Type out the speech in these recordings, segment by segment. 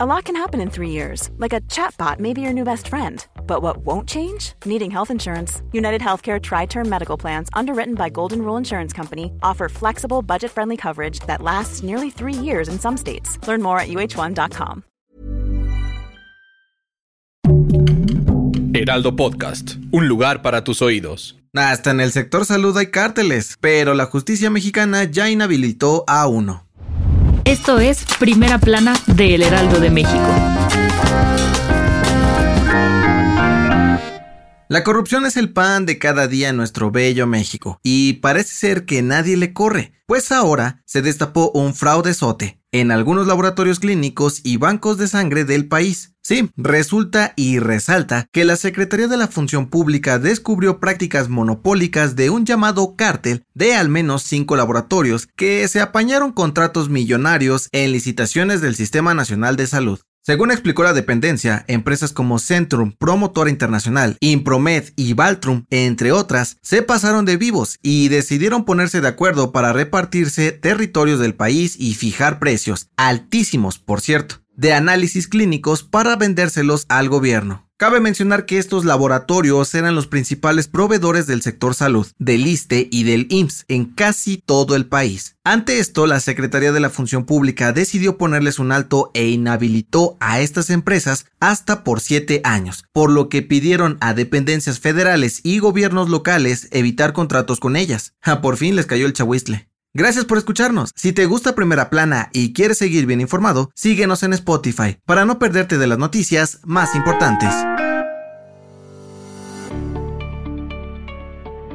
A lot can happen in three years, like a chatbot may be your new best friend. But what won't change? Needing health insurance. United Healthcare Tri Term Medical Plans, underwritten by Golden Rule Insurance Company, offer flexible, budget friendly coverage that lasts nearly three years in some states. Learn more at uh1.com. Heraldo Podcast, un lugar para tus oídos. Hasta en el sector salud hay cárteles, pero la justicia mexicana ya inhabilitó a uno. Esto es Primera Plana de El Heraldo de México. La corrupción es el pan de cada día en nuestro bello México, y parece ser que nadie le corre, pues ahora se destapó un fraudezote en algunos laboratorios clínicos y bancos de sangre del país. Sí, resulta y resalta que la Secretaría de la Función Pública descubrió prácticas monopólicas de un llamado cártel de al menos cinco laboratorios que se apañaron contratos millonarios en licitaciones del Sistema Nacional de Salud. Según explicó la dependencia, empresas como Centrum, Promotora Internacional, Impromed y Valtrum, entre otras, se pasaron de vivos y decidieron ponerse de acuerdo para repartirse territorios del país y fijar precios, altísimos por cierto, de análisis clínicos para vendérselos al gobierno. Cabe mencionar que estos laboratorios eran los principales proveedores del sector salud, del ISTE y del IMSS en casi todo el país. Ante esto, la Secretaría de la Función Pública decidió ponerles un alto e inhabilitó a estas empresas hasta por siete años, por lo que pidieron a dependencias federales y gobiernos locales evitar contratos con ellas. Ah, por fin les cayó el chahuistle. Gracias por escucharnos. Si te gusta Primera Plana y quieres seguir bien informado, síguenos en Spotify para no perderte de las noticias más importantes.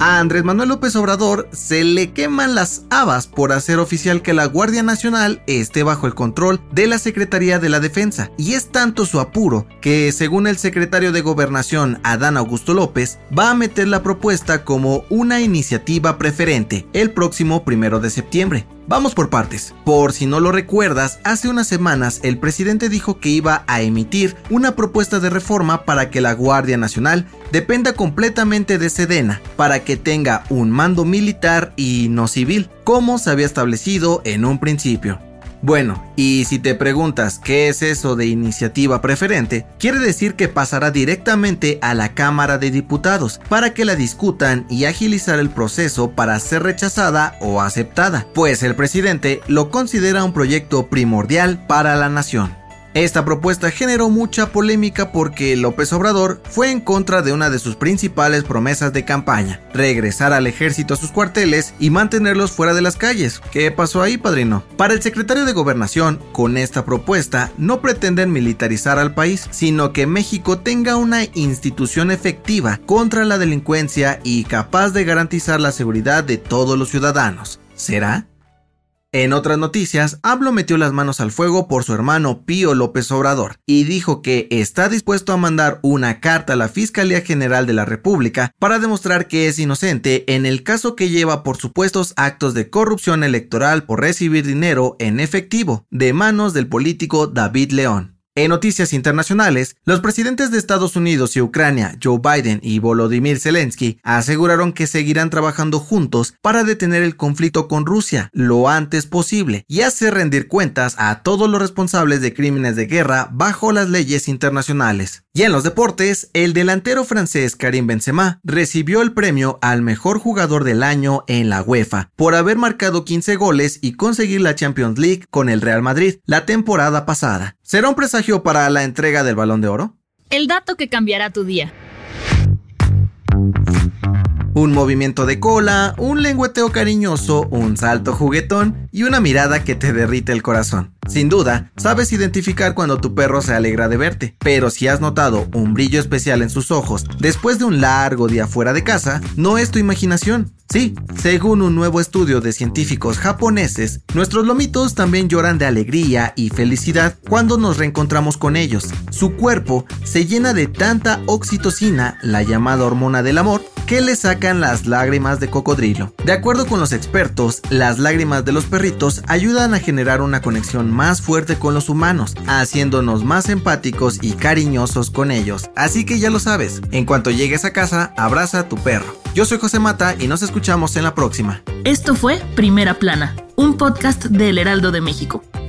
A Andrés Manuel López Obrador se le queman las habas por hacer oficial que la Guardia Nacional esté bajo el control de la Secretaría de la Defensa. Y es tanto su apuro que, según el secretario de Gobernación, Adán Augusto López, va a meter la propuesta como una iniciativa preferente el próximo primero de septiembre. Vamos por partes. Por si no lo recuerdas, hace unas semanas el presidente dijo que iba a emitir una propuesta de reforma para que la Guardia Nacional dependa completamente de Sedena, para que tenga un mando militar y no civil, como se había establecido en un principio. Bueno, y si te preguntas qué es eso de iniciativa preferente, quiere decir que pasará directamente a la Cámara de Diputados para que la discutan y agilizar el proceso para ser rechazada o aceptada, pues el presidente lo considera un proyecto primordial para la nación. Esta propuesta generó mucha polémica porque López Obrador fue en contra de una de sus principales promesas de campaña, regresar al ejército a sus cuarteles y mantenerlos fuera de las calles. ¿Qué pasó ahí, padrino? Para el secretario de Gobernación, con esta propuesta no pretenden militarizar al país, sino que México tenga una institución efectiva contra la delincuencia y capaz de garantizar la seguridad de todos los ciudadanos. ¿Será? En otras noticias, Hablo metió las manos al fuego por su hermano Pío López Obrador y dijo que está dispuesto a mandar una carta a la Fiscalía General de la República para demostrar que es inocente en el caso que lleva por supuestos actos de corrupción electoral por recibir dinero en efectivo de manos del político David León. En noticias internacionales, los presidentes de Estados Unidos y Ucrania, Joe Biden y Volodymyr Zelensky, aseguraron que seguirán trabajando juntos para detener el conflicto con Rusia lo antes posible y hacer rendir cuentas a todos los responsables de crímenes de guerra bajo las leyes internacionales. Y en los deportes, el delantero francés Karim Benzema recibió el premio al mejor jugador del año en la UEFA por haber marcado 15 goles y conseguir la Champions League con el Real Madrid la temporada pasada. ¿Será un presagio para la entrega del Balón de Oro? El dato que cambiará tu día. Un movimiento de cola, un lengüeteo cariñoso, un salto juguetón y una mirada que te derrite el corazón. Sin duda, sabes identificar cuando tu perro se alegra de verte, pero si has notado un brillo especial en sus ojos después de un largo día fuera de casa, no es tu imaginación. Sí, según un nuevo estudio de científicos japoneses, nuestros lomitos también lloran de alegría y felicidad cuando nos reencontramos con ellos. Su cuerpo se llena de tanta oxitocina, la llamada hormona del amor, que le sacan las lágrimas de cocodrilo. De acuerdo con los expertos, las lágrimas de los perritos ayudan a generar una conexión más fuerte con los humanos, haciéndonos más empáticos y cariñosos con ellos. Así que ya lo sabes, en cuanto llegues a casa, abraza a tu perro. Yo soy José Mata y nos escuchamos en la próxima. Esto fue Primera Plana, un podcast de El Heraldo de México.